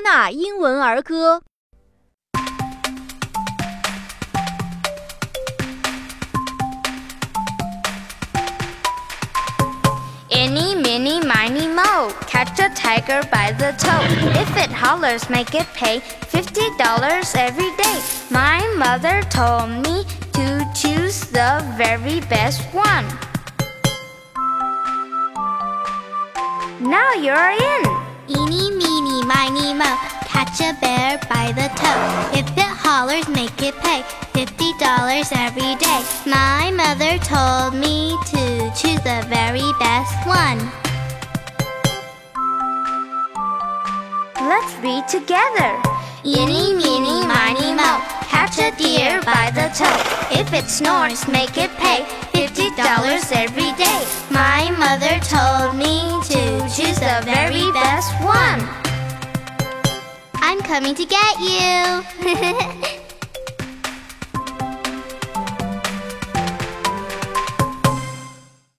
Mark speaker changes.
Speaker 1: 纳英文儿歌。
Speaker 2: Eeny, meeny, miny, mo. Catch a tiger by the toe. If it hollers, make it pay $50 every day. My mother told me to choose the very best one. Now you're in.
Speaker 3: Eeny, meeny, miny, mo. Catch a bear by the toe. If it hollers, make it pay $50 every day. My mother told me to choose the very best one.
Speaker 2: Let's read together. Eeny, meeny, miny, mo. Catch a deer by the toe. If it snores, make it pay $50 every day. My mother told me to choose the very best one.
Speaker 3: I'm coming to get you.